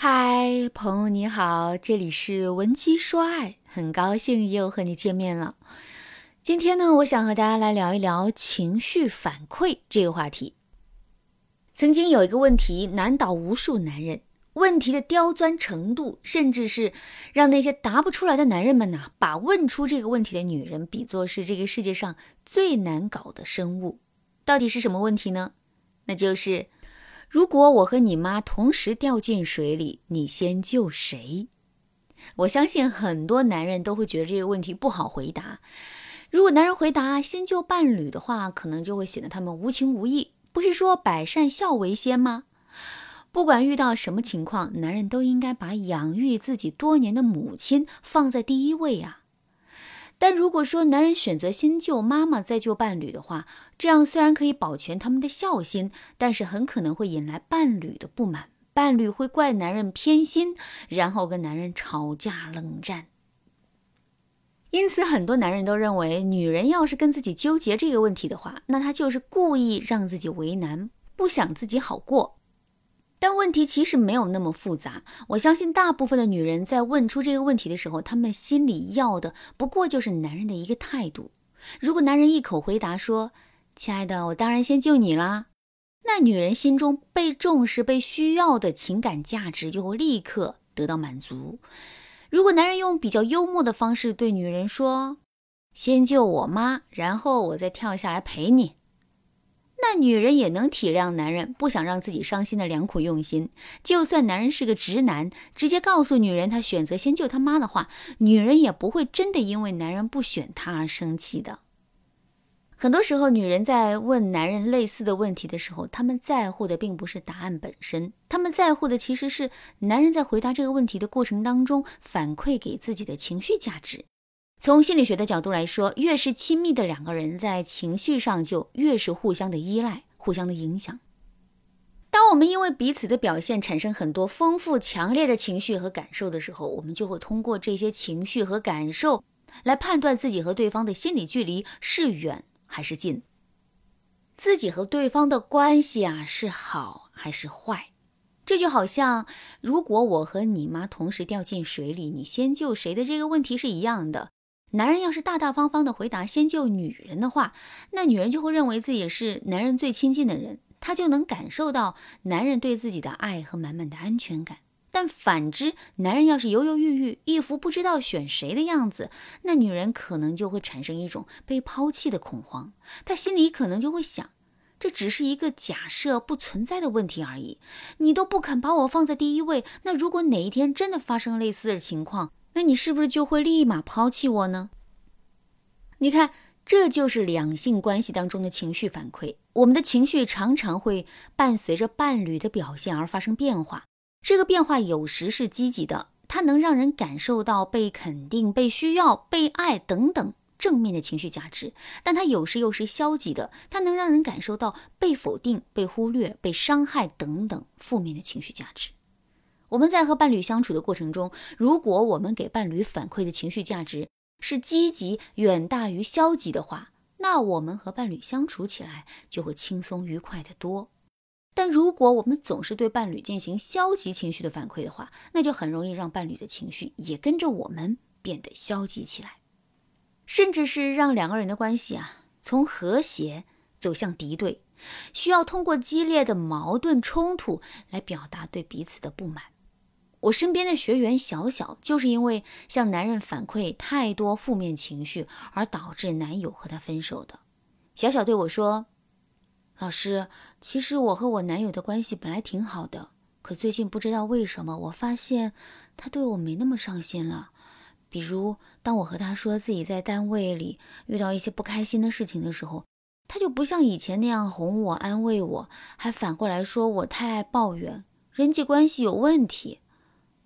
嗨，朋友你好，这里是文姬说爱，很高兴又和你见面了。今天呢，我想和大家来聊一聊情绪反馈这个话题。曾经有一个问题难倒无数男人，问题的刁钻程度，甚至是让那些答不出来的男人们呐，把问出这个问题的女人比作是这个世界上最难搞的生物。到底是什么问题呢？那就是。如果我和你妈同时掉进水里，你先救谁？我相信很多男人都会觉得这个问题不好回答。如果男人回答先救伴侣的话，可能就会显得他们无情无义。不是说百善孝为先吗？不管遇到什么情况，男人都应该把养育自己多年的母亲放在第一位啊。但如果说男人选择先救妈妈再救伴侣的话，这样虽然可以保全他们的孝心，但是很可能会引来伴侣的不满，伴侣会怪男人偏心，然后跟男人吵架冷战。因此，很多男人都认为，女人要是跟自己纠结这个问题的话，那她就是故意让自己为难，不想自己好过。但问题其实没有那么复杂。我相信大部分的女人在问出这个问题的时候，她们心里要的不过就是男人的一个态度。如果男人一口回答说：“亲爱的，我当然先救你啦”，那女人心中被重视、被需要的情感价值就会立刻得到满足。如果男人用比较幽默的方式对女人说：“先救我妈，然后我再跳下来陪你。”那女人也能体谅男人不想让自己伤心的良苦用心。就算男人是个直男，直接告诉女人他选择先救他妈的话，女人也不会真的因为男人不选她而生气的。很多时候，女人在问男人类似的问题的时候，他们在乎的并不是答案本身，他们在乎的其实是男人在回答这个问题的过程当中反馈给自己的情绪价值。从心理学的角度来说，越是亲密的两个人，在情绪上就越是互相的依赖、互相的影响。当我们因为彼此的表现产生很多丰富、强烈的情绪和感受的时候，我们就会通过这些情绪和感受来判断自己和对方的心理距离是远还是近，自己和对方的关系啊是好还是坏。这就好像，如果我和你妈同时掉进水里，你先救谁的这个问题是一样的。男人要是大大方方的回答先救女人的话，那女人就会认为自己是男人最亲近的人，她就能感受到男人对自己的爱和满满的安全感。但反之，男人要是犹犹豫豫，一副不知道选谁的样子，那女人可能就会产生一种被抛弃的恐慌。她心里可能就会想，这只是一个假设不存在的问题而已，你都不肯把我放在第一位，那如果哪一天真的发生类似的情况，那你是不是就会立马抛弃我呢？你看，这就是两性关系当中的情绪反馈。我们的情绪常常会伴随着伴侣的表现而发生变化。这个变化有时是积极的，它能让人感受到被肯定、被需要、被爱等等正面的情绪价值；但它有时又是消极的，它能让人感受到被否定、被忽略、被伤害等等负面的情绪价值。我们在和伴侣相处的过程中，如果我们给伴侣反馈的情绪价值是积极远大于消极的话，那我们和伴侣相处起来就会轻松愉快得多。但如果我们总是对伴侣进行消极情绪的反馈的话，那就很容易让伴侣的情绪也跟着我们变得消极起来，甚至是让两个人的关系啊从和谐走向敌对，需要通过激烈的矛盾冲突来表达对彼此的不满。我身边的学员小小，就是因为向男人反馈太多负面情绪，而导致男友和她分手的。小小对我说：“老师，其实我和我男友的关系本来挺好的，可最近不知道为什么，我发现他对我没那么上心了。比如，当我和他说自己在单位里遇到一些不开心的事情的时候，他就不像以前那样哄我、安慰我，还反过来说我太爱抱怨，人际关系有问题。”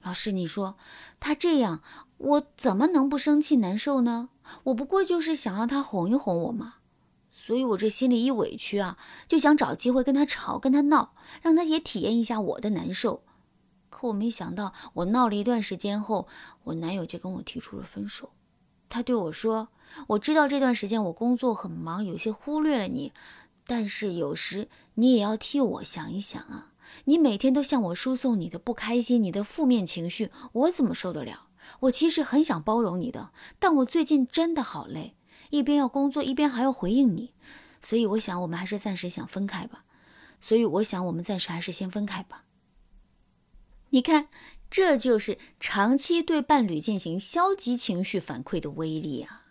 老师，你说他这样，我怎么能不生气难受呢？我不过就是想要他哄一哄我嘛，所以我这心里一委屈啊，就想找机会跟他吵，跟他闹，让他也体验一下我的难受。可我没想到，我闹了一段时间后，我男友就跟我提出了分手。他对我说：“我知道这段时间我工作很忙，有些忽略了你，但是有时你也要替我想一想啊。”你每天都向我输送你的不开心、你的负面情绪，我怎么受得了？我其实很想包容你的，但我最近真的好累，一边要工作，一边还要回应你，所以我想我们还是暂时想分开吧。所以我想我们暂时还是先分开吧。你看，这就是长期对伴侣进行消极情绪反馈的威力啊！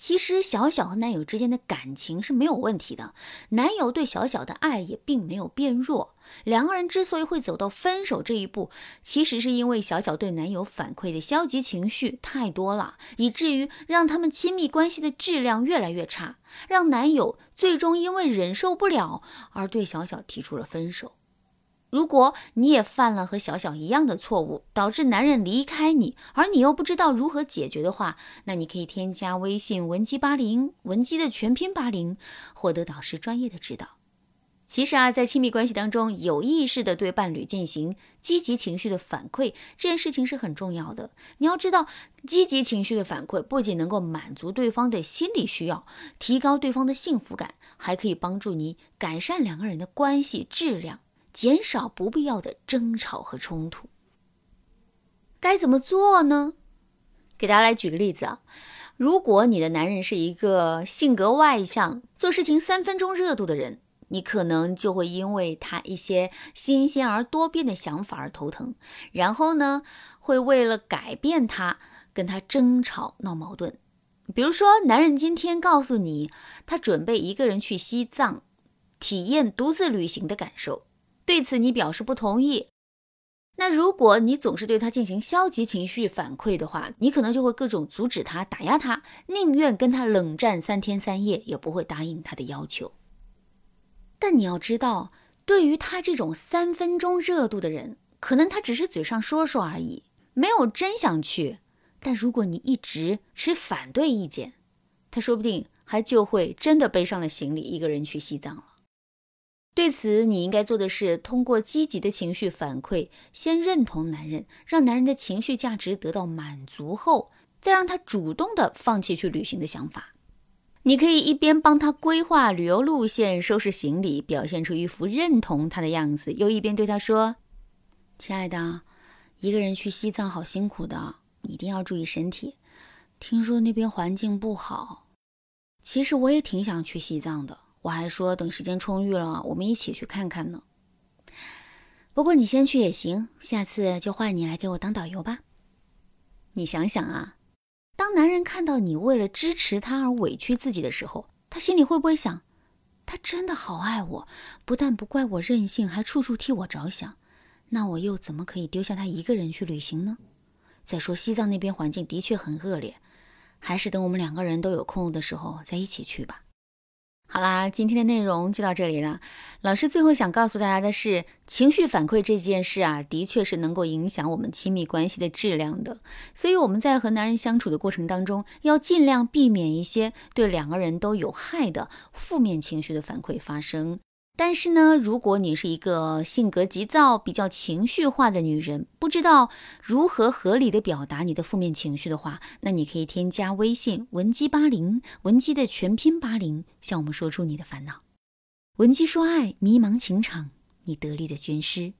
其实小小和男友之间的感情是没有问题的，男友对小小的爱也并没有变弱。两个人之所以会走到分手这一步，其实是因为小小对男友反馈的消极情绪太多了，以至于让他们亲密关系的质量越来越差，让男友最终因为忍受不了而对小小提出了分手。如果你也犯了和小小一样的错误，导致男人离开你，而你又不知道如何解决的话，那你可以添加微信文姬八零，文姬的全拼八零，获得导师专业的指导。其实啊，在亲密关系当中，有意识的对伴侣进行积极情绪的反馈，这件事情是很重要的。你要知道，积极情绪的反馈不仅能够满足对方的心理需要，提高对方的幸福感，还可以帮助你改善两个人的关系质量。减少不必要的争吵和冲突，该怎么做呢？给大家来举个例子啊，如果你的男人是一个性格外向、做事情三分钟热度的人，你可能就会因为他一些新鲜而多变的想法而头疼，然后呢，会为了改变他跟他争吵闹矛盾。比如说，男人今天告诉你他准备一个人去西藏，体验独自旅行的感受。对此你表示不同意，那如果你总是对他进行消极情绪反馈的话，你可能就会各种阻止他、打压他，宁愿跟他冷战三天三夜，也不会答应他的要求。但你要知道，对于他这种三分钟热度的人，可能他只是嘴上说说而已，没有真想去。但如果你一直持反对意见，他说不定还就会真的背上了行李，一个人去西藏了。对此，你应该做的是通过积极的情绪反馈，先认同男人，让男人的情绪价值得到满足后，再让他主动的放弃去旅行的想法。你可以一边帮他规划旅游路线、收拾行李，表现出一副认同他的样子，又一边对他说：“亲爱的，一个人去西藏好辛苦的，你一定要注意身体。听说那边环境不好，其实我也挺想去西藏的。”我还说等时间充裕了，我们一起去看看呢。不过你先去也行，下次就换你来给我当导游吧。你想想啊，当男人看到你为了支持他而委屈自己的时候，他心里会不会想，他真的好爱我，不但不怪我任性，还处处替我着想？那我又怎么可以丢下他一个人去旅行呢？再说西藏那边环境的确很恶劣，还是等我们两个人都有空的时候再一起去吧。好啦，今天的内容就到这里了。老师最后想告诉大家的是，情绪反馈这件事啊，的确是能够影响我们亲密关系的质量的。所以我们在和男人相处的过程当中，要尽量避免一些对两个人都有害的负面情绪的反馈发生。但是呢，如果你是一个性格急躁、比较情绪化的女人，不知道如何合理的表达你的负面情绪的话，那你可以添加微信文姬八零，文姬的全拼八零，向我们说出你的烦恼。文姬说爱，迷茫情场，你得力的军师。